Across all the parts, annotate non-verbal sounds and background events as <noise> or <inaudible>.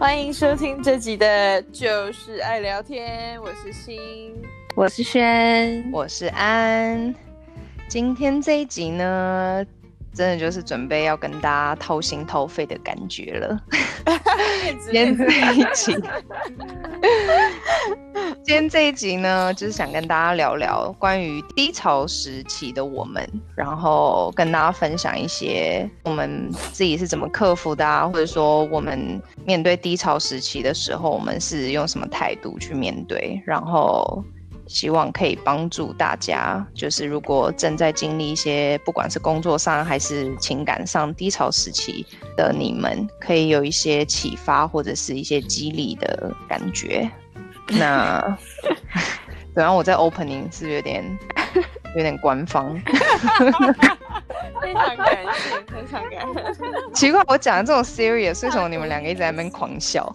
欢迎收听这集的，就是爱聊天。我是欣，我是轩，我是安。今天这一集呢，真的就是准备要跟大家掏心掏肺的感觉了。<laughs> 今天这一集，<laughs> 今天这一集呢，就是想跟大家聊聊关于低潮时期的我们，然后跟大家分享一些我们自己是怎么克服的啊，或者说我们面对低潮时期的时候，我们是用什么态度去面对，然后。希望可以帮助大家，就是如果正在经历一些不管是工作上还是情感上低潮时期的你们，可以有一些启发或者是一些激励的感觉。<laughs> 那，<laughs> 然后我在 opening 是，是有点有点官方，非常感谢，非常感谢。奇怪，我讲的这种 serious，为什么你们两个一直在那边 <laughs> 狂笑？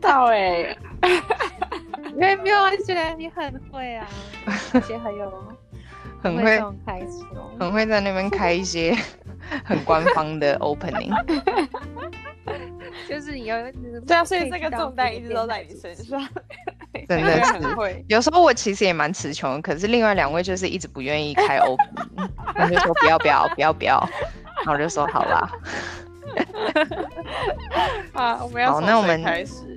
到哎、欸。因为没有，我觉得你很会啊，而且很有 <laughs> 很会开始，很会在那边开一些 <laughs> 很官方的 opening，<laughs> 就是你要对啊，所以这个重担一直都在你身上，真的是会。有时候我其实也蛮词穷，可是另外两位就是一直不愿意开 opening，他就说不要不要不要不要，然后我就说好啦。好，我们要好，那我们开始。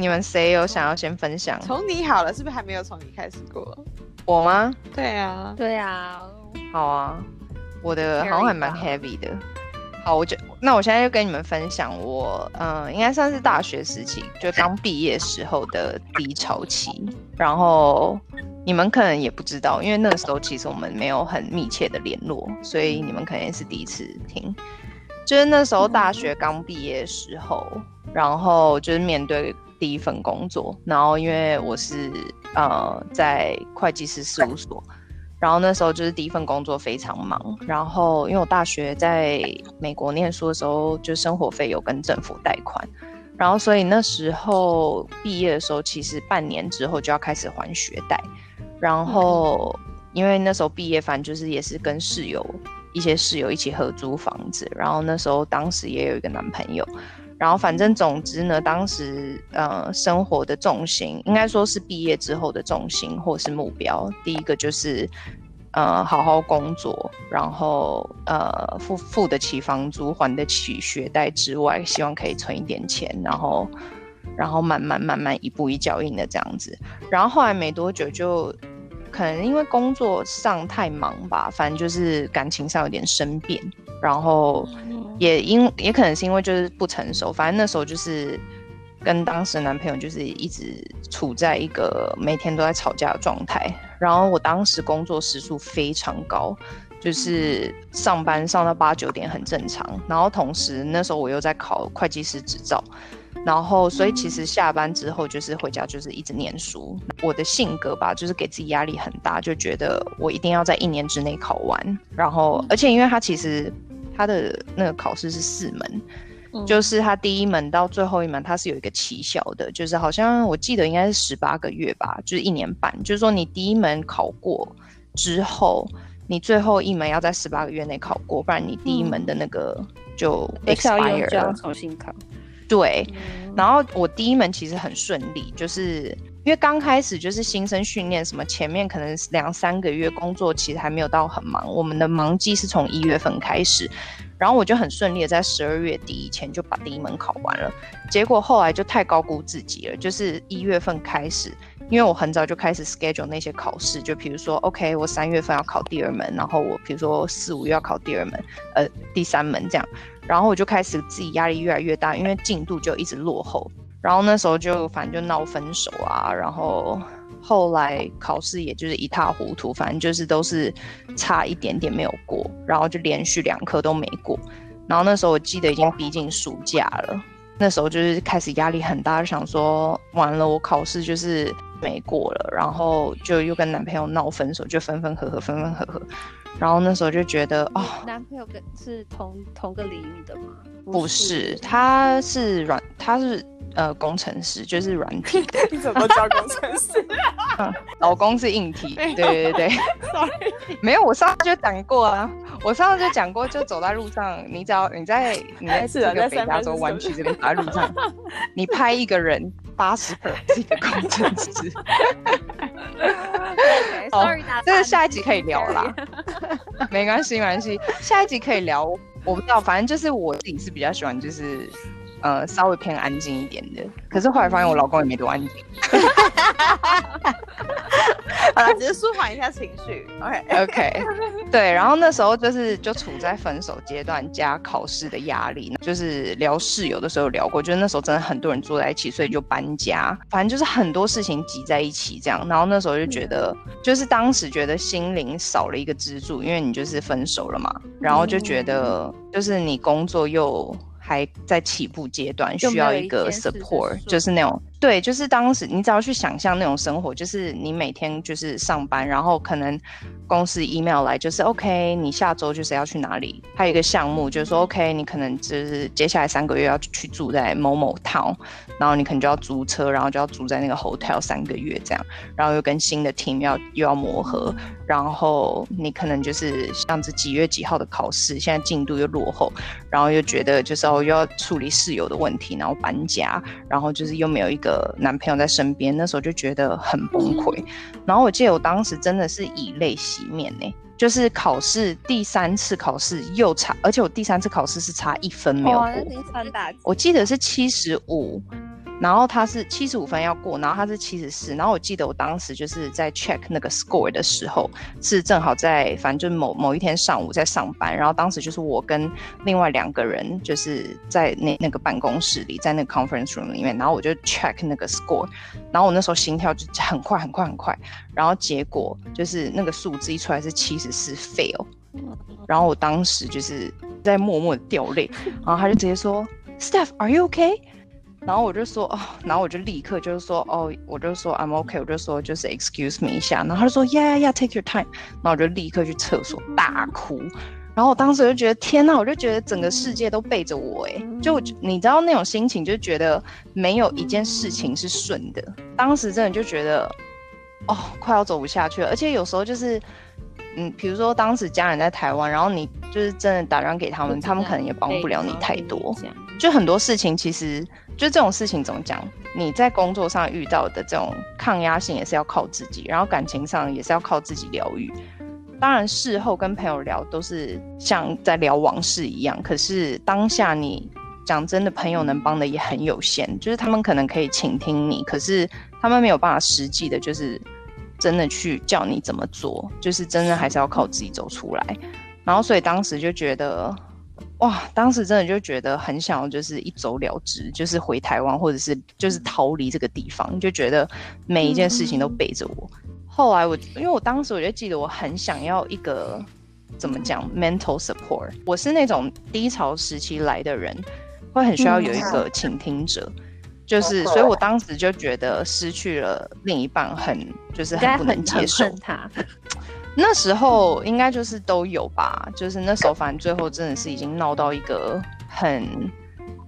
你们谁有想要先分享？从你好了，是不是还没有从你开始过？我吗？对啊，对啊。好啊，我的好像还蛮 heavy 的。好，我就那我现在就跟你们分享我，嗯，应该算是大学时期，就刚毕业时候的低潮期。然后你们可能也不知道，因为那个时候其实我们没有很密切的联络，所以你们可能也是第一次听。就是那时候大学刚毕业的时候，然后就是面对。第一份工作，然后因为我是呃在会计师事务所，然后那时候就是第一份工作非常忙，然后因为我大学在美国念书的时候，就生活费有跟政府贷款，然后所以那时候毕业的时候，其实半年之后就要开始还学贷，然后因为那时候毕业，反正就是也是跟室友一些室友一起合租房子，然后那时候当时也有一个男朋友。然后反正总之呢，当时呃生活的重心应该说是毕业之后的重心或是目标，第一个就是呃好好工作，然后呃付付得起房租，还得起学贷之外，希望可以存一点钱，然后然后慢慢慢慢一步一脚印的这样子。然后后来没多久就可能因为工作上太忙吧，反正就是感情上有点生变，然后。也因也可能是因为就是不成熟，反正那时候就是跟当时的男朋友就是一直处在一个每天都在吵架的状态。然后我当时工作时数非常高，就是上班上到八九点很正常。然后同时那时候我又在考会计师执照，然后所以其实下班之后就是回家就是一直念书。我的性格吧，就是给自己压力很大，就觉得我一定要在一年之内考完。然后而且因为他其实。他的那个考试是四门，嗯，就是他第一门到最后一门，他是有一个期效的，就是好像我记得应该是十八个月吧，就是一年半。就是说你第一门考过之后，你最后一门要在十八个月内考过，不然你第一门的那个就 expire 了，要重新考。对，然后我第一门其实很顺利，就是。因为刚开始就是新生训练，什么前面可能两三个月工作，其实还没有到很忙。我们的忙季是从一月份开始，然后我就很顺利的在十二月底以前就把第一门考完了。结果后来就太高估自己了，就是一月份开始，因为我很早就开始 schedule 那些考试，就比如说，OK，我三月份要考第二门，然后我比如说四五月要考第二门，呃，第三门这样，然后我就开始自己压力越来越大，因为进度就一直落后。然后那时候就反正就闹分手啊，然后后来考试也就是一塌糊涂，反正就是都是差一点点没有过，然后就连续两科都没过。然后那时候我记得已经逼近暑假了，那时候就是开始压力很大，就想说完了我考试就是没过了，然后就又跟男朋友闹分手，就分分合合，分分合合。然后那时候就觉得哦，男朋友跟是同同个领域的吗？不是，他是软，他是呃工程师，就是软体的。<laughs> 你怎么叫工程师？<laughs> 嗯，老公是硬体。对对对，Sorry，没有，我上次就讲过啊，我上次就讲过，就走在路上，你只要你在你在这个北加州湾区这边走在路上，你拍一个人八十分是一个工程师。<laughs> <laughs> 好，这个下一集可以聊啦。<laughs> 没关系，没关系，下一集可以聊。我不知道，反正就是我自己是比较喜欢，就是呃稍微偏安静一点的。可是后来发现我老公也没多安静。好了，只是舒缓一下情绪。OK OK，对。然后那时候就是就处在分手阶段加考试的压力，就是聊室友的时候聊过，就是那时候真的很多人住在一起，所以就搬家，反正就是很多事情挤在一起这样。然后那时候就觉得，就是当时觉得心灵少了一个支柱，因为你就是分手了嘛，然后就觉得就是你工作又。还在起步阶段，需要一个 support，就是那种。对，就是当时你只要去想象那种生活，就是你每天就是上班，然后可能公司 email 来，就是 OK，你下周就是要去哪里？还有一个项目，就是说 OK，你可能就是接下来三个月要去住在某某 town，然后你可能就要租车，然后就要住在那个 hotel 三个月这样，然后又跟新的 team 要又要磨合，然后你可能就是像这几月几号的考试，现在进度又落后，然后又觉得就是哦又要处理室友的问题，然后搬家，然后就是又没有一个。的男朋友在身边，那时候就觉得很崩溃。然后我记得我当时真的是以泪洗面呢，就是考试第三次考试又差，而且我第三次考试是差一分没有过。我记得是七十五。然后他是七十五分要过，然后他是七十四。然后我记得我当时就是在 check 那个 score 的时候，是正好在反正就某某一天上午在上班。然后当时就是我跟另外两个人就是在那那个办公室里，在那个 conference room 里面。然后我就 check 那个 score，然后我那时候心跳就很快很快很快。然后结果就是那个数字一出来是七十四 fail。然后我当时就是在默默的掉泪。然后他就直接说：“Steph，Are you okay？” 然后我就说哦，然后我就立刻就是说哦，我就说 I'm okay，我就说就是 excuse me 一下，然后他就说 Yeah yeah take your time，然后我就立刻去厕所大哭，然后我当时就觉得天呐，我就觉得整个世界都背着我哎，就你知道那种心情，就觉得没有一件事情是顺的，当时真的就觉得哦，快要走不下去了，而且有时候就是嗯，比如说当时家人在台湾，然后你就是真的打电话给他们，他们可能也帮不了你太多，就很多事情其实。就这种事情怎么讲？你在工作上遇到的这种抗压性也是要靠自己，然后感情上也是要靠自己疗愈。当然事后跟朋友聊都是像在聊往事一样，可是当下你讲真的，朋友能帮的也很有限。就是他们可能可以倾听你，可是他们没有办法实际的，就是真的去叫你怎么做，就是真的还是要靠自己走出来。然后所以当时就觉得。哇，当时真的就觉得很想要，就是一走了之，就是回台湾，或者是就是逃离这个地方，就觉得每一件事情都背着我。嗯、后来我，因为我当时我就记得我很想要一个怎么讲 mental support，我是那种低潮时期来的人，会很需要有一个倾听者，嗯、就是，所以我当时就觉得失去了另一半很就是很不能接受他。<laughs> 那时候应该就是都有吧，就是那时候反正最后真的是已经闹到一个很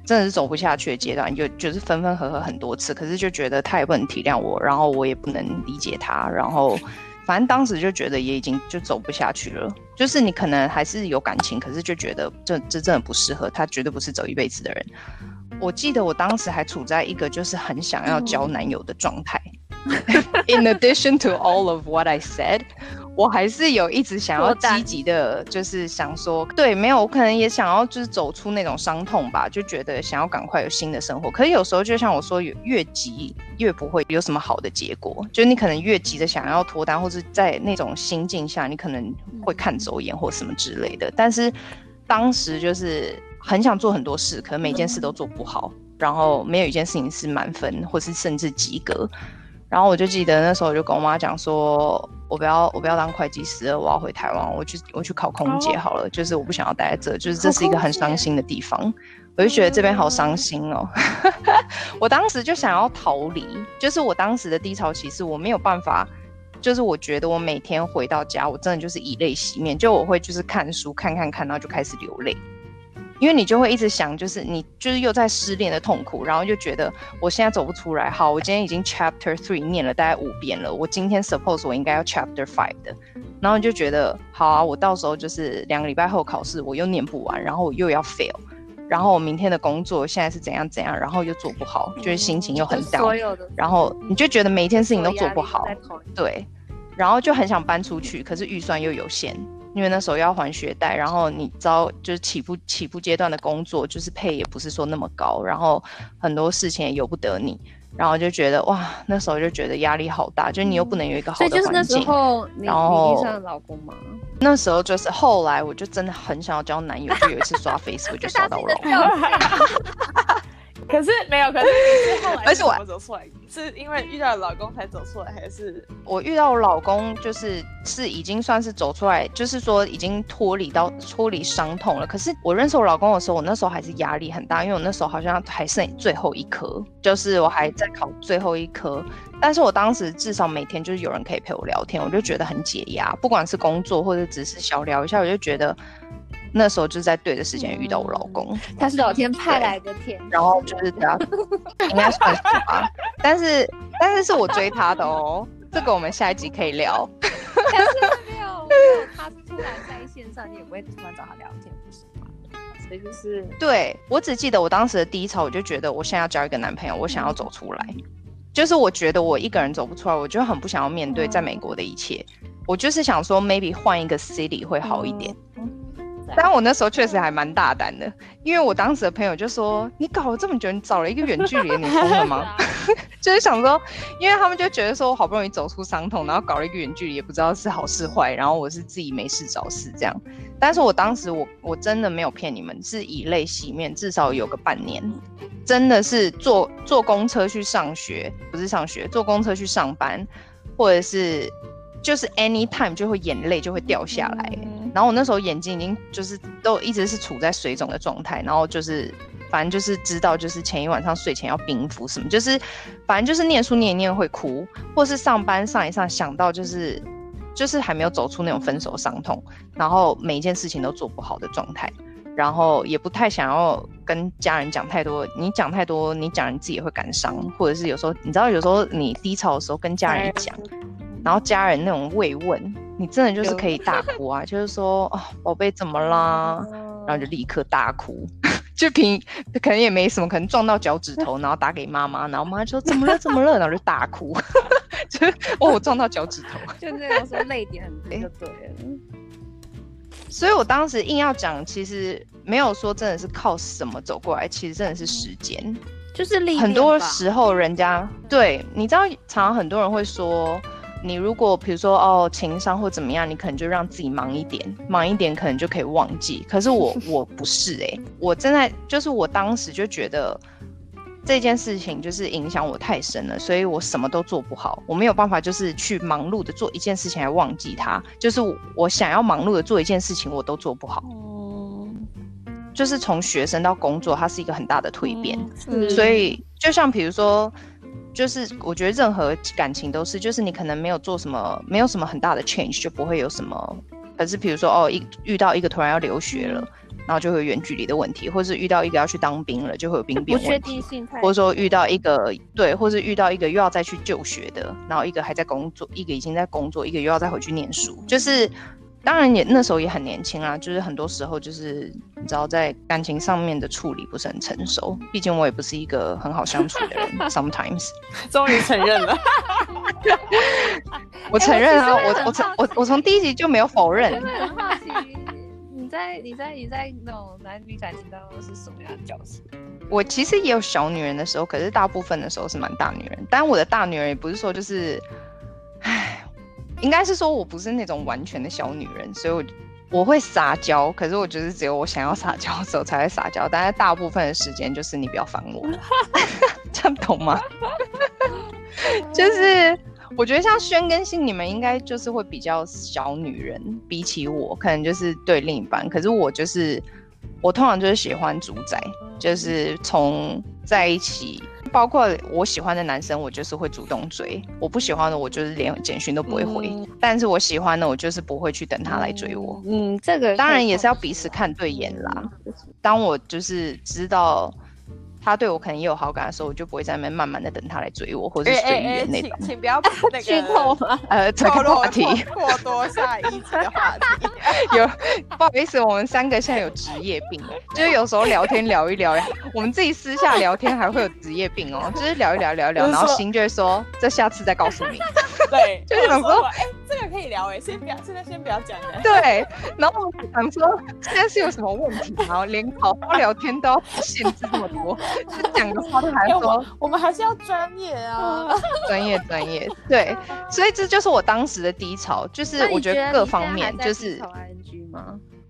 真的是走不下去的阶段，就就是分分合合很多次，可是就觉得他也不能体谅我，然后我也不能理解他，然后反正当时就觉得也已经就走不下去了，就是你可能还是有感情，可是就觉得这这真的不适合，他绝对不是走一辈子的人。我记得我当时还处在一个就是很想要交男友的状态。In addition to all of what I said. 我还是有一直想要积极的，就是想说，对，没有，我可能也想要就是走出那种伤痛吧，就觉得想要赶快有新的生活。可是有时候就像我说，越急越不会有什么好的结果，就你可能越急的想要脱单，或者在那种心境下，你可能会看走眼或什么之类的。但是当时就是很想做很多事，可能每件事都做不好，然后没有一件事情是满分，或是甚至及格。然后我就记得那时候我就跟我妈讲说，我不要我不要当会计师了，我要回台湾，我去我去考空姐好了。Oh. 就是我不想要待在这，就是这是一个很伤心的地方。我就觉得这边好伤心哦。<laughs> 我当时就想要逃离，就是我当时的低潮期是我没有办法就是我觉得我每天回到家，我真的就是以泪洗面，就我会就是看书看看看，然后就开始流泪。因为你就会一直想，就是你就是又在失恋的痛苦，然后就觉得我现在走不出来。好，我今天已经 Chapter Three 念了大概五遍了，我今天 Suppose 我应该要 Chapter Five 的，然后就觉得好啊，我到时候就是两个礼拜后考试，我又念不完，然后我又要 fail，然后我明天的工作现在是怎样怎样，然后又做不好，就是心情又很 down，然后你就觉得每一件事情都做不好，对，然后就很想搬出去，可是预算又有限。因为那时候要还学贷，然后你知道，就是起步起步阶段的工作，就是配也不是说那么高，然后很多事情也由不得你，然后就觉得哇，那时候就觉得压力好大，就你又不能有一个好的环境。所以就是那时候你，然后你遇上了老公吗？那时候就是后来，我就真的很想要交男友，就有一次刷 <laughs> Facebook 就刷到我老公。<laughs> <laughs> 可是没有，可是你是后来怎么走出来？是因为遇到老公才走出来，还是我遇到我老公就是是已经算是走出来，就是说已经脱离到脱离伤痛了。可是我认识我老公的时候，我那时候还是压力很大，因为我那时候好像还剩最后一科，就是我还在考最后一科。但是我当时至少每天就是有人可以陪我聊天，我就觉得很解压，不管是工作或者只是小聊一下，我就觉得。那时候就是在对的时间遇到我老公，他是老天派来的天，然后就是这样，应该算是吧。但是但是是我追他的哦，这个我们下一集可以聊。但是没有没有他突然在线上，你也不会突然找他聊天，不是吗？所以就是对，我只记得我当时的第一潮，我就觉得我现在要交一个男朋友，我想要走出来，就是我觉得我一个人走不出来，我就很不想要面对在美国的一切，我就是想说 maybe 换一个 city 会好一点。但我那时候确实还蛮大胆的，因为我当时的朋友就说：“你搞了这么久，你找了一个远距离，你疯了吗？” <laughs> <laughs> 就是想说，因为他们就觉得说我好不容易走出伤痛，然后搞了一个远距离，也不知道是好是坏，然后我是自己没事找事这样。但是我当时我我真的没有骗你们，是以泪洗面，至少有个半年，真的是坐坐公车去上学，不是上学，坐公车去上班，或者是就是 anytime 就会眼泪就会掉下来。然后我那时候眼睛已经就是都一直是处在水肿的状态，然后就是反正就是知道就是前一晚上睡前要冰敷什么，就是反正就是念书念一念会哭，或是上班上一上想到就是 <laughs> 就是还没有走出那种分手伤痛，然后每一件事情都做不好的状态，然后也不太想要跟家人讲太多，你讲太多你讲你自己也会感伤，或者是有时候你知道有时候你低潮的时候跟家人讲，然后家人那种慰问。你真的就是可以 <laughs> 大哭啊，就是说哦，宝贝怎么啦？然后就立刻大哭，<laughs> 就平可能也没什么，可能撞到脚趾头，然后打给妈妈，然后妈妈说怎么了怎么了，然后就大哭，<laughs> 就哦我撞到脚趾头，就那种说泪点很低就对了。所以我当时硬要讲，其实没有说真的是靠什么走过来，其实真的是时间，就是很多时候人家对，你知道，常常很多人会说。你如果比如说哦情商或怎么样，你可能就让自己忙一点，忙一点可能就可以忘记。可是我 <laughs> 我不是诶、欸，我正在就是我当时就觉得这件事情就是影响我太深了，所以我什么都做不好，我没有办法就是去忙碌的做一件事情来忘记它，就是我，我想要忙碌的做一件事情我都做不好。哦，就是从学生到工作，它是一个很大的蜕变，嗯、所以就像比如说。就是我觉得任何感情都是，就是你可能没有做什么，没有什么很大的 change，就不会有什么。可是比如说哦，一遇到一个突然要留学了，然后就会有远距离的问题，或是遇到一个要去当兵了，就会有兵变问题。确定性。或者说遇到一个对，或是遇到一个又要再去就学的，然后一个还在工作，一个已经在工作，一个又要再回去念书，就是。当然也那时候也很年轻啊，就是很多时候就是你知道在感情上面的处理不是很成熟，毕竟我也不是一个很好相处的人。<laughs> Sometimes，终于承认了，<laughs> 我承认啊，我我从我我从第一集就没有否认。很好奇，你在你在你在那种男女感情当中是什么样的角色？我其实也有小女人的时候，可是大部分的时候是蛮大女人。但我的大女人也不是说就是，唉。应该是说，我不是那种完全的小女人，所以我我会撒娇，可是我觉得只有我想要撒娇的时候才会撒娇，但是大部分的时间就是你不要烦我，<laughs> 这样懂吗？就是我觉得像轩跟信，你们应该就是会比较小女人，比起我，可能就是对另一半，可是我就是我通常就是喜欢主宰，就是从在一起。包括我喜欢的男生，我就是会主动追；我不喜欢的，我就是连简讯都不会回。嗯、但是我喜欢的，我就是不会去等他来追我。嗯，这个当然也是要彼此看对眼啦。当我就是知道。他对我可能也有好感的时候，我就不会在那边慢慢的等他来追我，或者是随缘那种。请请不要把那个剧 <laughs> 透吗呃这个话题过多下一集的话题。<laughs> 有不好意思，我们三个现在有职业病，就是有时候聊天聊一聊，我们自己私下聊天还会有职业病哦，就是聊一聊聊一聊，然后心就会说这下次再告诉你。对，<laughs> 就想说，哎，这个可以聊哎，先不要，现在先不要讲了。对，然后我想说现在是有什么问题，然后连好好聊天都要限制这么多。<laughs> 就讲的话，他还说我，我们还是要专业啊，<laughs> 专业专业，对，所以这就是我当时的低潮，就是我觉得各方面就是。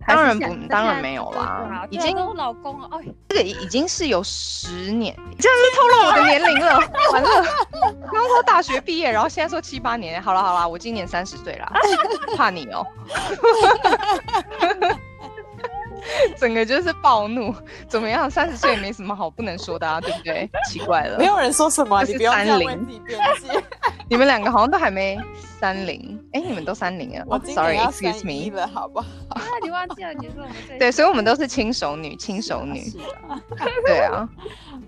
当然不，当然没有啦，已经我老公了，哎，这个已经是有十年，这样是透露我的年龄了，完了，<laughs> 刚说大学毕业，然后现在说七八年，好了好了，我今年三十岁了，<laughs> 怕你哦。<laughs> <laughs> 整个就是暴怒，怎么样？三十岁也没什么好不能说的啊，对不对？奇怪了，没有人说什么，你不要这样为自己辩解。<laughs> 你们两个好像都还没三零，哎，你们都三零啊？我 sorry，excuse me 了，好不好？啊，你忘记了，你说我们对，所以我们都是轻熟女，轻熟女。对啊，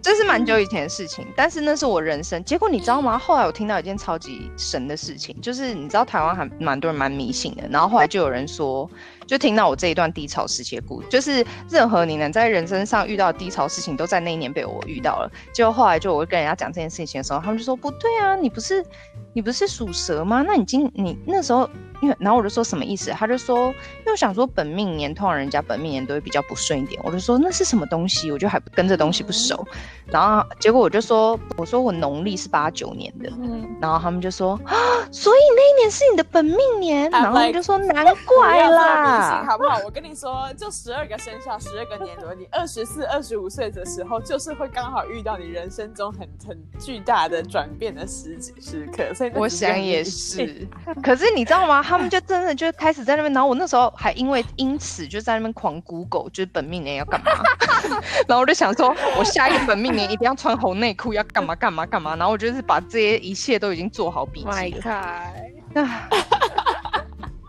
这是蛮久以前的事情，但是那是我人生。结果你知道吗？后来我听到一件超级神的事情，就是你知道台湾还蛮多人蛮迷信的，然后后来就有人说。就听到我这一段低潮时期的故事，就是任何你能在人生上遇到低潮事情，都在那一年被我遇到了。结果后来就我跟人家讲这件事情的时候，他们就说不对啊，你不是你不是属蛇吗？那你今你那时候。因为，然后我就说什么意思？他就说，因为我想说本命年通常人家本命年都会比较不顺一点。我就说那是什么东西？我就还跟这东西不熟。然后结果我就说，我说我农历是八九年的。嗯。然后他们就说啊，所以那一年是你的本命年。然后他们就说难怪啦，好不好？我跟你说，<laughs> 就十二个生肖，十二个年轮，你二十四、二十五岁的时候，就是会刚好遇到你人生中很很巨大的转变的时时刻。所以我想也是。<laughs> 可是你知道吗？他们就真的就开始在那边，然后我那时候还因为因此就在那边狂 Google，就是本命年要干嘛，<laughs> 然后我就想说，我下一个本命年一定要穿红内裤，要干嘛干嘛干嘛，然后我就是把这些一切都已经做好笔记。My God！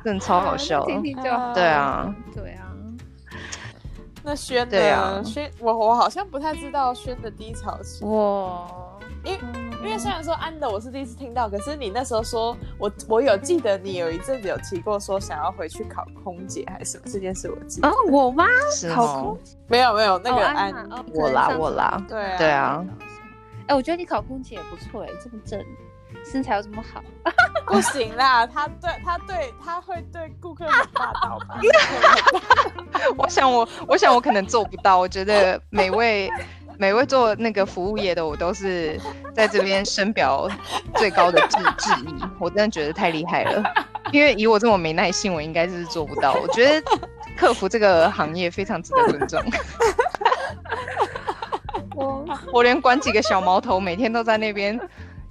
真的超好笑。听听就好。对啊，对啊。那轩对啊，轩，我我好像不太知道轩的低潮期。哇。因为因为虽然说安的我是第一次听到，可是你那时候说我我有记得你有一阵子有提过说想要回去考空姐还是什么这件事，我记得。哦，我吗？考空姐？没有没有，那个安，我啦我啦，对啊对啊。哎，我觉得你考空姐也不错哎，这么正，身材又这么好。<laughs> 不行啦，他对他对他会对顾客很霸道吧？<laughs> 我想我我想我可能做不到，我觉得每位。每位做那个服务业的，我都是在这边深表最高的致致意。我真的觉得太厉害了，因为以我这么没耐性，我应该是做不到。我觉得客服这个行业非常值得尊重。<laughs> 我我连管几个小毛头，每天都在那边，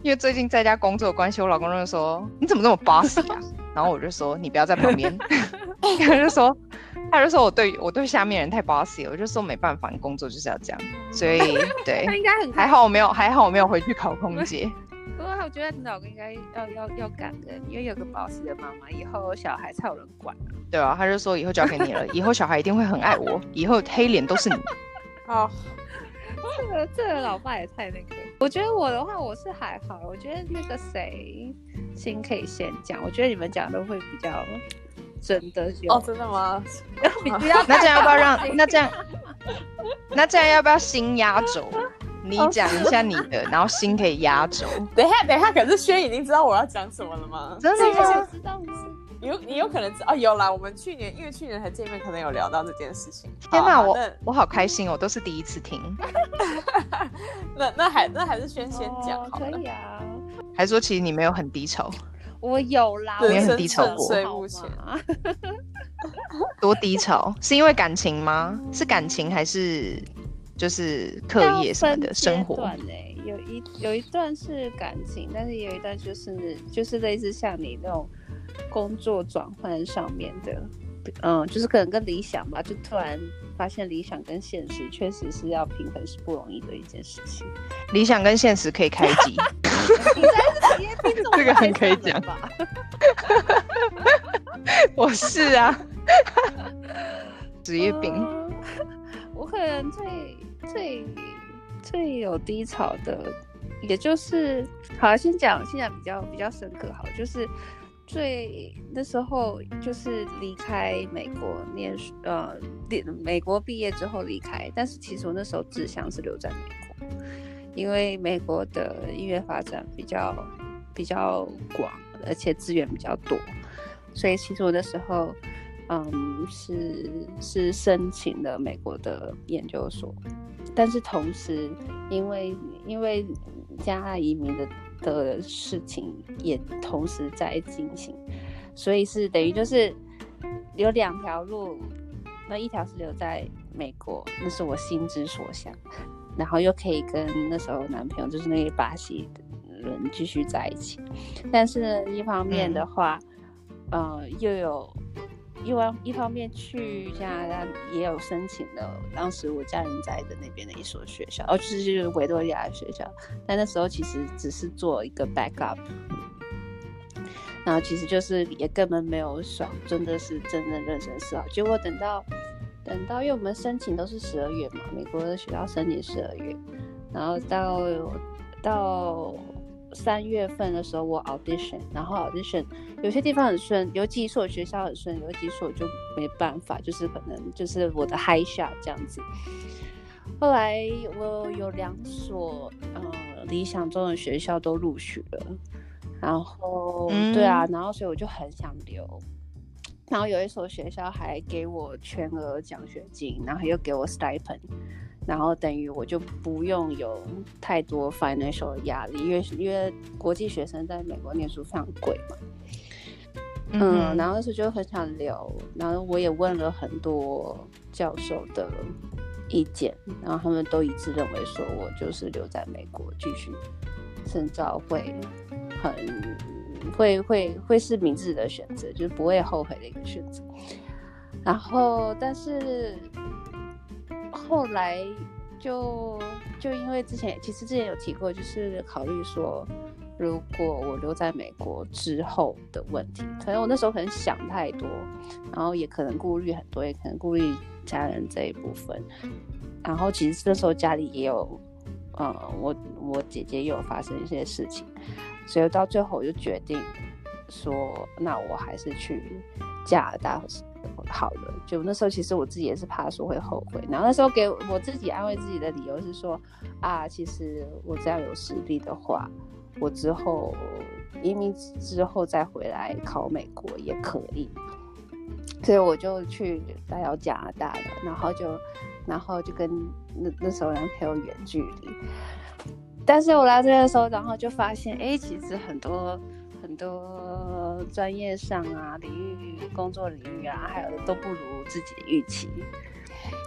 因为最近在家工作的关系，我老公就说：“你怎么这么 bossy 啊？”然后我就说：“你不要在旁边。” <laughs> 他就说。他就说我对我对下面人太 bossy 了，我就说没办法，你工作就是要这样，所以 <laughs> 对，他应该很还好，我没有还好我没有回去考空姐。<laughs> 不过我觉得你老公应该要要要感恩，因为有个 bossy 的妈妈，以后小孩才有人管。对啊，他就说以后交给你了，以后小孩一定会很爱我，以后黑脸都是你。<laughs> 哦，这个这个老爸也太那个。我觉得我的话我是还好，我觉得那个谁先可以先讲，我觉得你们讲的会比较。真的有哦？真的吗？<laughs> 那这样要不要让？<laughs> 那这样，那这样要不要心压轴？<laughs> 你讲一下你的，然后心可以压轴。等一下，等一下，可是轩已经知道我要讲什么了吗？真的吗？知道吗？有你有可能知哦，有啦。我们去年因为去年才见面，可能有聊到这件事情。天哪，我我好开心哦，都是第一次听。那那还那还是轩先讲好了。可以啊。还说其实你没有很低潮。我有啦，我也很低潮过。<laughs> 多低潮？是因为感情吗？是感情还是就是课业什么的生活？有一有一段是感情，但是有一段就是就是类似像你那种工作转换上面的。嗯，就是可能跟理想吧，就突然发现理想跟现实确实是要平衡是不容易的一件事情。理想跟现实可以开机，<laughs> 这个很可以讲吧？<laughs> 我是啊，职业病。我可能最最最有低潮的，也就是好，先讲现在比较比较深刻，好，就是。最那时候就是离开美国念，呃，美国毕业之后离开。但是其实我那时候志向是留在美国，因为美国的音乐发展比较比较广，而且资源比较多，所以其实我那时候，嗯，是是申请了美国的研究所。但是同时，因为因为加拿大移民的。的事情也同时在进行，所以是等于就是有两条路，那一条是留在美国，那是我心之所向，然后又可以跟那时候男朋友就是那个巴西人继续在一起，但是呢，一方面的话，嗯、呃，又有。一方一方面去加拿大也有申请的，当时我家人在的那边的一所学校，哦，就是就是维多利亚的学校，但那时候其实只是做一个 backup，然后其实就是也根本没有爽，真的是真正认真思考。结果等到等到，因为我们申请都是十二月嘛，美国的学校申请十二月，然后到到。三月份的时候，我 audition，然后 audition 有些地方很顺，有几所学校很顺，有几所就没办法，就是可能就是我的 high shot 这样子。后来我有两所呃理想中的学校都录取了，然后、嗯、对啊，然后所以我就很想留，然后有一所学校还给我全额奖学金，然后又给我 stipend。然后等于我就不用有太多 financial 的压力，因为因为国际学生在美国念书非常贵嘛。嗯，嗯，然后那时候就很想留，然后我也问了很多教授的意见，然后他们都一致认为说我就是留在美国继续深造会很会会会是明智的选择，就是不会后悔的一个选择。然后但是。后来就就因为之前其实之前有提过，就是考虑说，如果我留在美国之后的问题，可能我那时候可能想太多，然后也可能顾虑很多，也可能顾虑家人这一部分。然后其实那时候家里也有，嗯，我我姐姐也有发生一些事情，所以到最后我就决定说，那我还是去加拿大。好的，就那时候其实我自己也是怕说会后悔，然后那时候给我自己安慰自己的理由是说啊，其实我只要有实力的话，我之后移民之后再回来考美国也可以，所以我就去来到加拿大了，然后就然后就跟那那时候男朋友远距离，但是我来这边的时候，然后就发现哎，其实很多。很多专业上啊，领域、工作领域啊，还有的都不如自己的预期。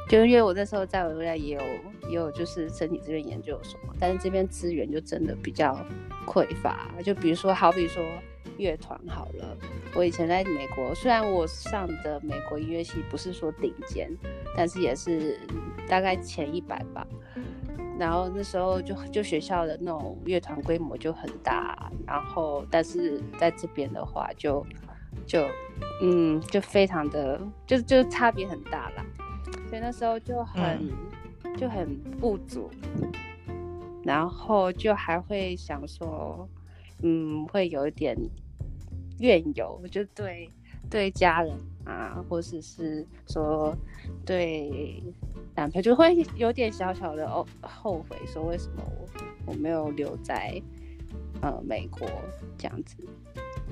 就因为我那时候在维多利亚也有也有就是身体这边研究所，但是这边资源就真的比较匮乏。就比如说，好比说乐团好了，我以前在美国，虽然我上的美国音乐系不是说顶尖，但是也是大概前一百吧。然后那时候就就学校的那种乐团规模就很大，然后但是在这边的话就就嗯就非常的就就差别很大啦，所以那时候就很、嗯、就很不足，然后就还会想说嗯会有一点怨尤，就对对家人啊，或者是说对。男朋友就会有点小小的哦后悔，说为什么我我没有留在呃美国这样子，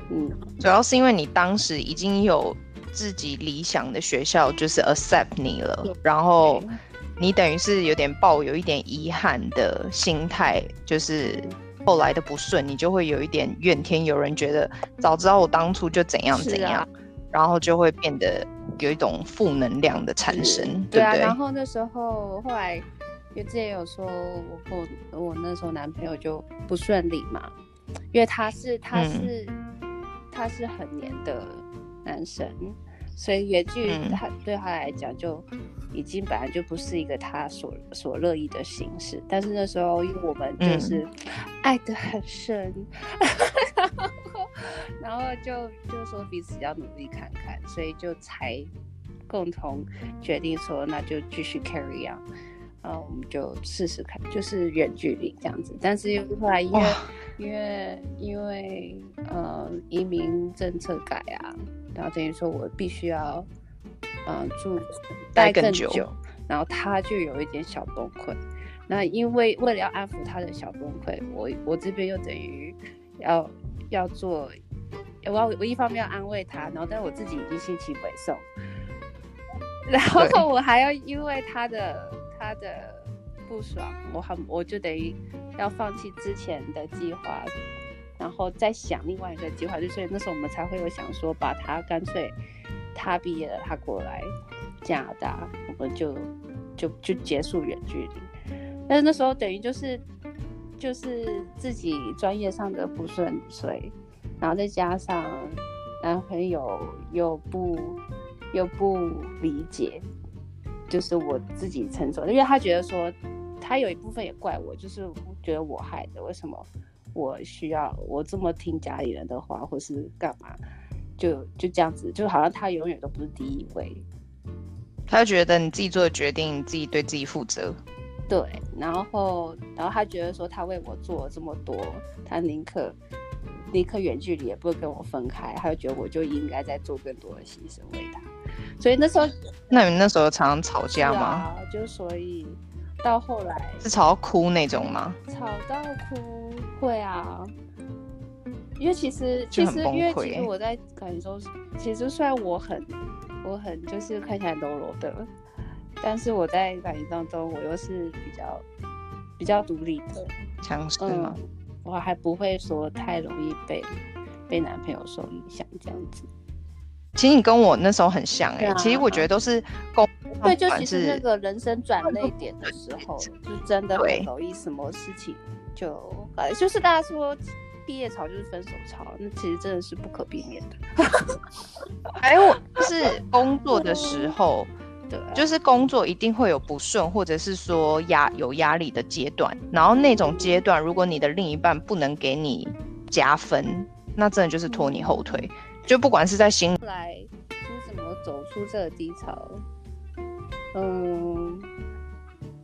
嗯，主要是因为你当时已经有自己理想的学校，就是 accept 你了，然后你等于是有点抱有一点遗憾的心态，就是后来的不顺，你就会有一点怨天尤人，觉得早知道我当初就怎样怎样，啊、然后就会变得。有一种负能量的产生，对，对啊。然后那时候后来，因为之前有说我我我那时候男朋友就不顺利嘛，因为他是他是、嗯、他是很黏的男生，所以远距离他对他来讲就已经本来就不是一个他所所乐意的形式。但是那时候因为我们就是爱得很深，<laughs> 嗯、然后就就说彼此要努力看看，所以就才共同决定说那就继续 carry on。然后我们就试试看，就是远距离这样子。但是又后来因为因为因为呃移民政策改啊，然后等于说我必须要嗯、呃、住待更久，然后他就有一点小崩溃。那因为为了要安抚他的小崩溃，我我这边又等于要要做，我要我一方面要安慰他，然后但是我自己已经心情萎缩，<laughs> 然后我还要因为他的。的不爽，我很我就等于要放弃之前的计划，然后再想另外一个计划，就所以那时候我们才会有想说，把他干脆他毕业了，他过来加拿大，我们就就就结束远距离。但是那时候等于就是就是自己专业上的不顺遂，然后再加上男朋友又不又不理解。就是我自己承受，因为他觉得说，他有一部分也怪我，就是觉得我害的，为什么我需要我这么听家里人的话，或是干嘛，就就这样子，就好像他永远都不是第一位。他觉得你自己做的决定，你自己对自己负责。对，然后然后他觉得说，他为我做了这么多，他宁可宁可远距离也不会跟我分开，他就觉得我就应该再做更多的牺牲为他。所以那时候，那你们那时候常常吵架吗？啊，就所以到后来是吵到哭那种吗？吵到哭会啊，因为其实其实因为其实我在感受，其实虽然我很我很就是看起来柔柔的，但是我在感情当中我又是比较比较独立的，强势吗？嗯，我还不会说太容易被被男朋友受影响这样子。其实你跟我那时候很像哎、欸啊，其实我觉得都是工对，就其实那个人生转捩点的时候，<laughs> 就真的很容易什么事情就呃，就是大家说毕业潮就是分手潮，那其实真的是不可避免的。<laughs> 还有就是工作的时候，<laughs> 对，就是工作一定会有不顺，或者是说压有压力的阶段，然后那种阶段，如果你的另一半不能给你加分，那真的就是拖你后腿。就不管是在心后来是怎么走出这个低潮，嗯，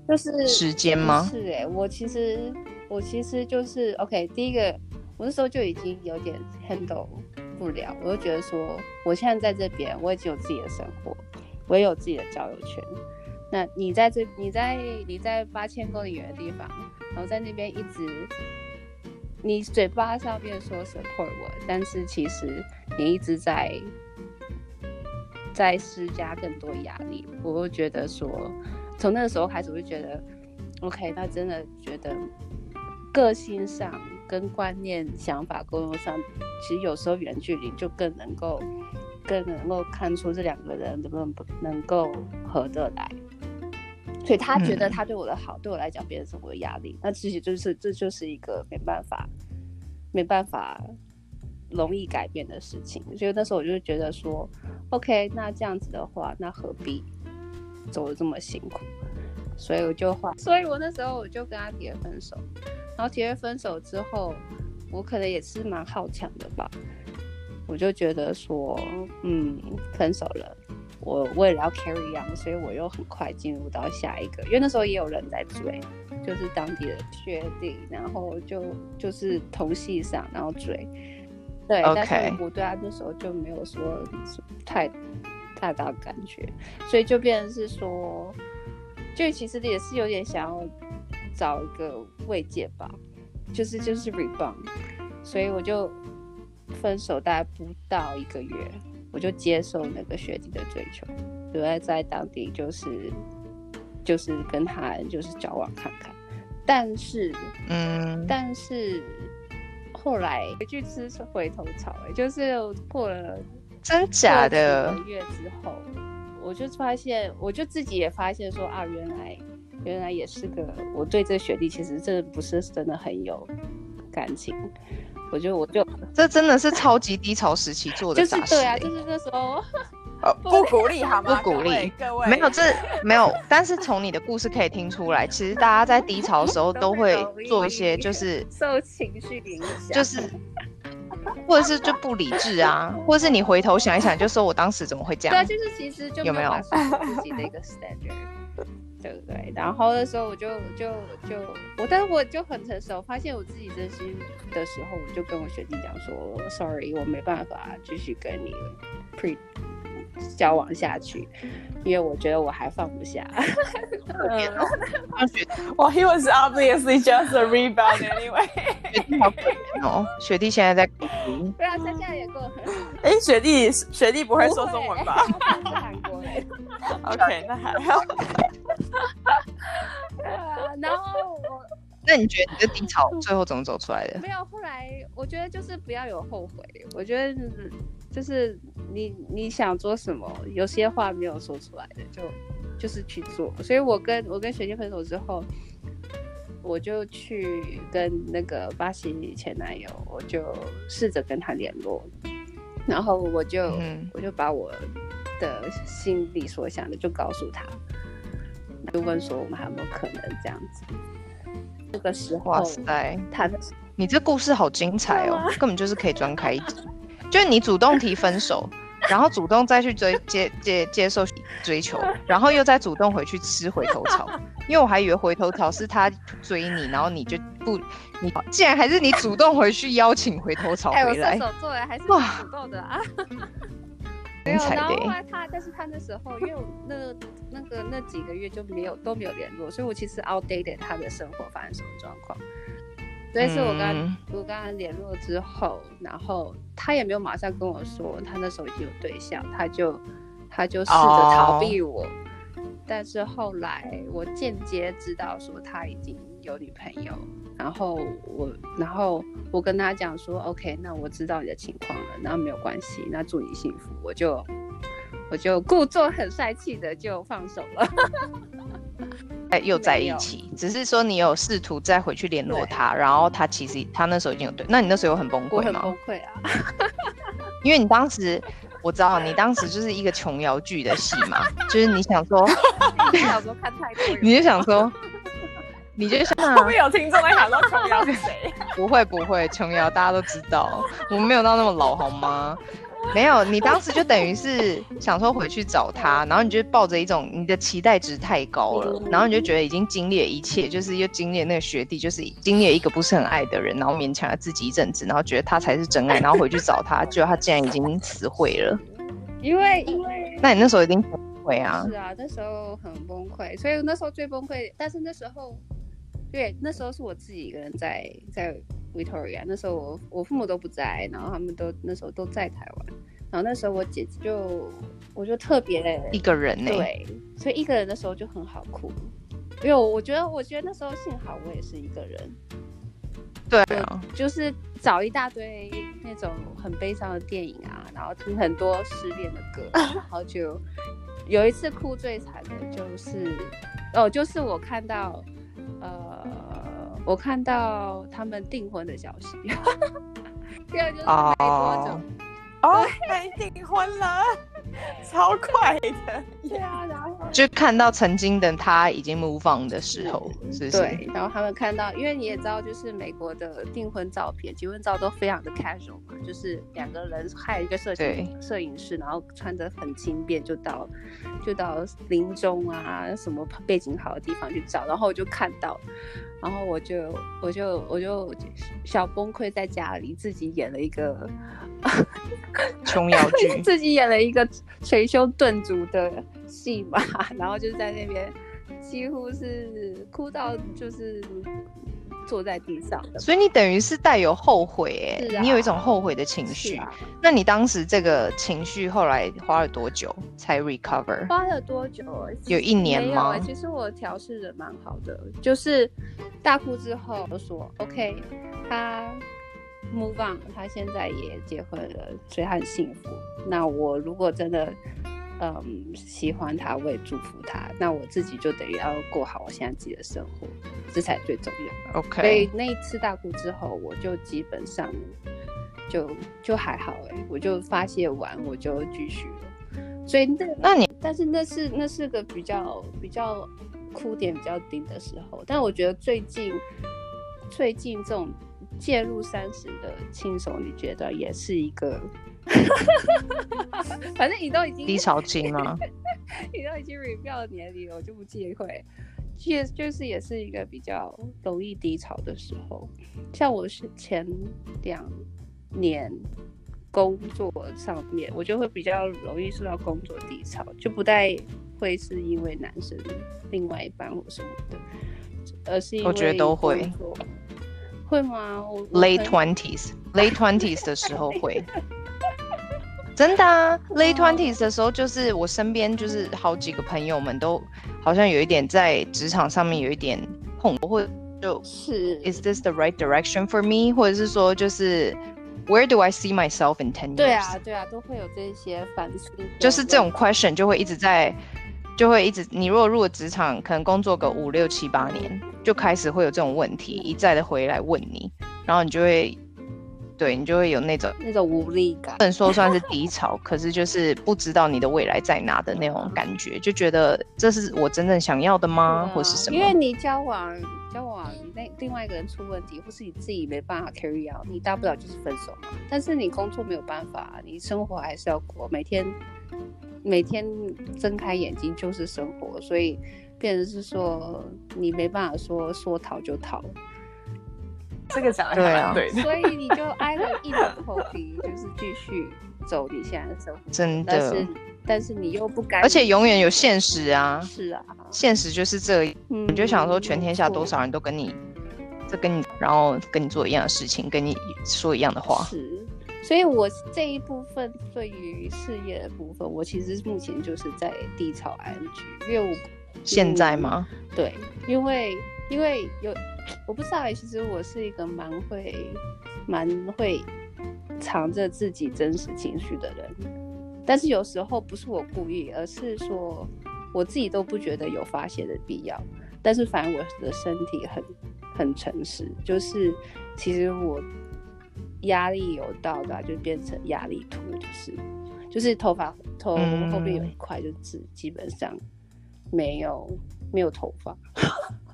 就是时间吗？是哎、欸，我其实我其实就是 OK。第一个，我那时候就已经有点 handle 不了，我就觉得说，我现在在这边，我已经有自己的生活，我也有自己的交友圈。那你在这，你在你在八千公里远的地方，然后在那边一直。你嘴巴上面说 support 我，但是其实你一直在在施加更多压力。我会觉得说，从那个时候开始，我就觉得，OK，那真的觉得个性上跟观念、想法沟通上，其实有时候远距离就更能够更能够看出这两个人能不能不能够合得来。所以他觉得他对我的好，嗯、对我来讲变成我的压力。那其实就是这就是一个没办法、没办法容易改变的事情。所以那时候我就觉得说，OK，那这样子的话，那何必走得这么辛苦？所以我就换，所以我那时候我就跟他提了分手。然后提了分手之后，我可能也是蛮好强的吧，我就觉得说，嗯，分手了。我为了要 carry on，所以我又很快进入到下一个，因为那时候也有人在追，就是当地的学弟，然后就就是同系上，然后追，对，okay. 但是我对他那时候就没有说太太大感觉，所以就变成是说，就其实也是有点想要找一个慰藉吧，就是就是 rebound，所以我就分手大概不到一个月。我就接受那个学弟的追求，就在在当地就是就是跟他就是交往看看，但是嗯，但是后来回去吃回头草，哎，就是过了真假的月之后，我就发现，我就自己也发现说啊，原来原来也是个我对这个学弟其实真的不是真的很有感情。我就我就，这真的是超级低潮时期做的，就是对啊，就是那时候 <laughs> 不鼓励好吗？不鼓励，各位，没有这没有，但是从你的故事可以听出来，其实大家在低潮的时候都会做一些，就是 <laughs> 受情绪影响，就是或者是就不理智啊，或者是你回头想一想，就说我当时怎么会这样？对，就是其实就有没有自己的一个 standard，对不对？然后那时候我就就就我，但是我就很成熟，发现我自己真心的时候，我就跟我学弟讲说，sorry，我没办法继续跟你 pre。交往下去，因为我觉得我还放不下。<laughs> 哇，He was obviously just a rebound anyway。<laughs> 学弟好可怜哦，学弟现在在哭。对啊，他现在也过很好。哎，学弟，学弟不会说中文吧？他是韩国人。<laughs> OK，那还好。然后我，<laughs> 那你觉得你的低潮最后怎么走出来的？没有，后来我觉得就是不要有后悔。我觉得就是。你你想做什么？有些话没有说出来的，就就是去做。所以我跟我跟学姐分手之后，我就去跟那个巴西前男友，我就试着跟他联络，然后我就、嗯、我就把我的心里所想的就告诉他，就问说我们还有没有可能这样子。这个时候，哇塞，他的你这故事好精彩哦，根本就是可以专开一集。<laughs> 就是你主动提分手，然后主动再去追 <laughs> 接接接受追求，然后又再主动回去吃回头草，<laughs> 因为我还以为回头草是他追你，然后你就不你，竟然还是你主动回去邀请回头草回来。哎，我射手座还是主动的啊。没有，然后后来他，但是他那时候因为那那个那几个月就没有都没有联络，所以我其实 outdated 他的生活发生什么状况。所以是我跟他、嗯、我跟他联络之后，然后他也没有马上跟我说他那时候已经有对象，他就他就试着逃避我。哦、但是后来我间接知道说他已经有女朋友，然后我然后我跟他讲说，OK，那我知道你的情况了，那没有关系，那祝你幸福，我就我就故作很帅气的就放手了。哎，<laughs> 又在一起，只是说你有试图再回去联络他，然后他其实他那时候已经有对，那你那时候有很崩溃吗？崩溃啊！因为你当时我知道你当时就是一个琼瑶剧的戏嘛，就是你想说，<laughs> 你想说看太多，你就想说，<laughs> 你就想会不会有听众在想到 <laughs> 琼瑶是谁？不会不会，琼瑶大家都知道，我们没有到那么老好吗？没有，你当时就等于是想说回去找他，然后你就抱着一种你的期待值太高了，然后你就觉得已经经历了一切，就是又经历了那个学弟，就是经历了一个不是很爱的人，然后勉强了自己一阵子，然后觉得他才是真爱，然后回去找他，结果他竟然已经死灰了。因为因为，那你那时候一定崩溃啊？是啊，那时候很崩溃，所以那时候最崩溃。但是那时候，对，那时候是我自己一个人在在。Victoria，那时候我我父母都不在，然后他们都那时候都在台湾，然后那时候我姐姐就我就特别一个人呢，对，所以一个人的时候就很好哭，因为我觉得我觉得那时候幸好我也是一个人，对啊，就是找一大堆那种很悲伤的电影啊，然后听很多失恋的歌，然后就有一次哭最惨的就是哦，就是我看到呃。我看到他们订婚的消息，<laughs> 第二就是没多久，哦，订对、哦、婚了，<laughs> 超快的，对啊，然后就看到曾经的他已经 move on 的时候，是不是？对，然后他们看到，因为你也知道，就是美国的订婚照片、结婚照都非常的 casual 嘛，就是两个人还有一个摄影摄影师，然后穿得很轻便，就到就到林中啊，什么背景好的地方去照，然后我就看到。然后我就我就我就小崩溃，在家里自己演了一个 <laughs> 琼瑶剧，<laughs> 自己演了一个捶胸顿足的戏嘛，<laughs> 然后就在那边几乎是哭到就是坐在地上的，所以你等于是带有后悔哎，啊、你有一种后悔的情绪。啊、那你当时这个情绪后来花了多久才 recover？花了多久？有一年吗？没有，其实我调试的蛮好的，就是大哭之后我说 OK，他 move on，他现在也结婚了，所以他很幸福。那我如果真的。嗯，喜欢他，我也祝福他。那我自己就等于要过好我现在自己的生活，这才最重要。OK。所以那一次大哭之后，我就基本上就就还好哎，我就发泄完，我就继续了。所以那那你，但是那是那是个比较比较哭点比较低的时候。但我觉得最近最近这种介入三十的轻松，你觉得也是一个，<laughs> 反正你都已经低潮期吗？<laughs> 你都已经 review 年龄了，我就不忌讳。其实就是也是一个比较容易低潮的时候，像我是前两年。工作上面，我就会比较容易受到工作低潮，就不太会是因为男生另外一半或什么的，而是因为我觉得都会，会吗我？Late twenties，late twenties 的时候会，<laughs> 真的啊，late twenties 的时候就是我身边就是好几个朋友们都好像有一点在职场上面有一点碰，或者就是 Is this the right direction for me？或者是说就是。Where do I see myself in ten years？对啊，对啊，都会有这些反思。就是这种 question 就会一直在，就会一直。你如果入了职场，可能工作个五六七八年，就开始会有这种问题一再的回来问你，然后你就会，对你就会有那种那种无力感。不能说算是低潮，可是就是不知道你的未来在哪的那种感觉，就觉得这是我真正想要的吗？啊、或是什么？因为你交往。交往，那另外一个人出问题，或是你自己没办法 carry out，你大不了就是分手嘛。但是你工作没有办法，你生活还是要过，每天每天睁开眼睛就是生活，所以变成是说你没办法说说逃就逃。这个讲的还蛮对的，所以你就挨了硬着头皮，就是继续走你现在的生活。真的。但是你又不敢，而且永远有现实啊！是啊，现实就是这样，嗯，你就想说，全天下多少人都跟你，这跟你，然后跟你做一样的事情，跟你说一样的话。是，所以我这一部分对于事业的部分，我其实目前就是在低潮 ing，因为我现在吗？对，因为因为有我不知道，其实我是一个蛮会蛮会藏着自己真实情绪的人。但是有时候不是我故意，而是说我自己都不觉得有发泄的必要。但是反正我的身体很很诚实，就是其实我压力有到达，就变成压力秃，就是就是头发头后面有一块，就是基本上没有没有头发，<laughs>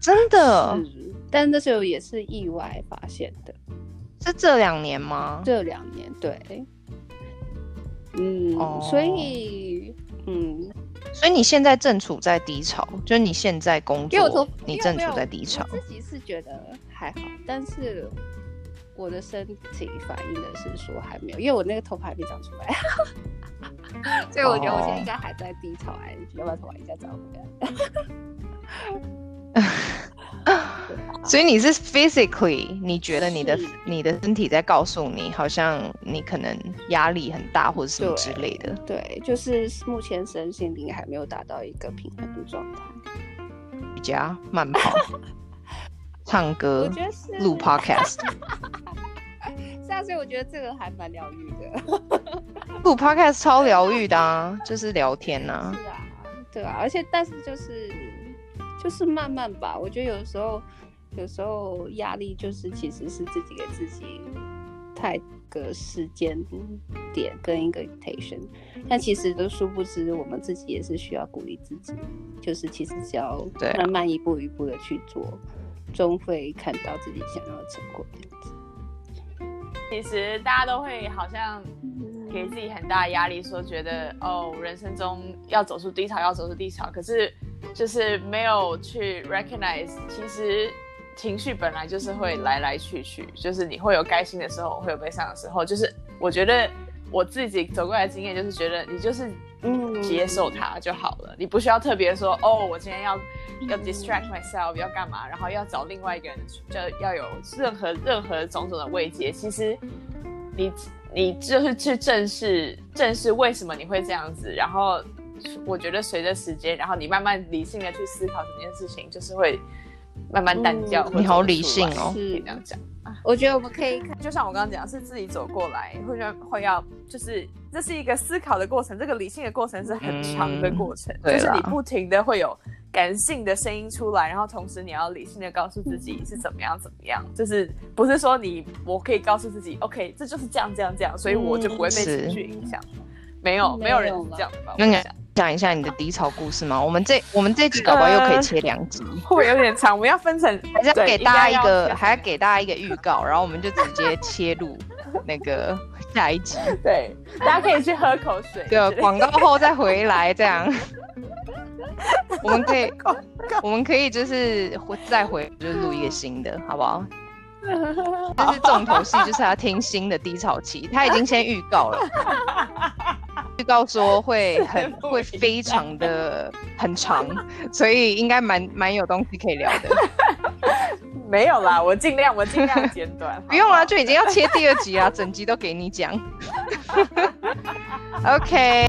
真的。但那时候也是意外发现的，是这两年吗？这两年，对。嗯，oh. 所以，嗯，所以你现在正处在低潮，就是你现在工作，你正处在低潮。我自己是觉得还好，但是我的身体反映的是说还没有，因为我那个头发还没长出来，<laughs> 所以我觉得我现在应该还在低潮，哎，要把头发一下长回来。<laughs> 所以你是 physically，你觉得你的你的身体在告诉你，好像你可能压力很大或者什么之类的。对，对，就是目前身心灵还没有达到一个平衡的状态。瑜伽、慢跑、<laughs> 唱歌、录 podcast。<laughs> 是啊，所以我觉得这个还蛮疗愈的。录 podcast 超疗愈的啊，就是聊天呐、啊。是啊，对啊，而且但是就是。就是慢慢吧，我觉得有时候，有时候压力就是其实是自己给自己太个时间点跟一个 intention，但其实都殊不知我们自己也是需要鼓励自己，就是其实只要慢慢一步一步的去做，终会看到自己想要的成果这样子。其实大家都会好像给自己很大的压力，说觉得哦，人生中要走出低潮，要走出低潮，可是。就是没有去 recognize，其实情绪本来就是会来来去去，就是你会有开心的时候，会有悲伤的时候。就是我觉得我自己走过来的经验，就是觉得你就是嗯接受它就好了，你不需要特别说哦，我今天要要 distract myself 要干嘛，然后要找另外一个人，就要有任何任何种种的慰藉。其实你你就是去正视正视为什么你会这样子，然后。我觉得随着时间，然后你慢慢理性的去思考整件事情，就是会慢慢淡掉。嗯、你好理性哦，可以这样讲。我觉得我们可以看，就像我刚刚讲，是自己走过来，会会要，就是这是一个思考的过程，这个理性的过程是很长的过程，嗯、就是你不停的会有感性的声音出来，然后同时你要理性的告诉自己是怎么样怎么样，就是不是说你我可以告诉自己，OK，这就是这样这样这样，所以我就不会被情绪影响。嗯没有，没有人是这样的吧？那你讲一下你的低潮故事吗？我们这我们这集搞不好又可以切两集，会不会有点长？我们要分成，还是要给大家一个，还要给大家一个预告，然后我们就直接切入那个下一集。<laughs> 对，大家可以去喝口水。对，广告后再回来这样。<laughs> 我们可以，我们可以就是再回，就是录一个新的，好不好？<laughs> 但是重头戏，就是要听新的低潮期。他已经先预告了，预告说会很会非常的很长，所以应该蛮蛮有东西可以聊的。没有啦，<laughs> 我尽量我尽量 <laughs> 简短。不用啦，就已经要切第二集啊，<laughs> 整集都给你讲。OK。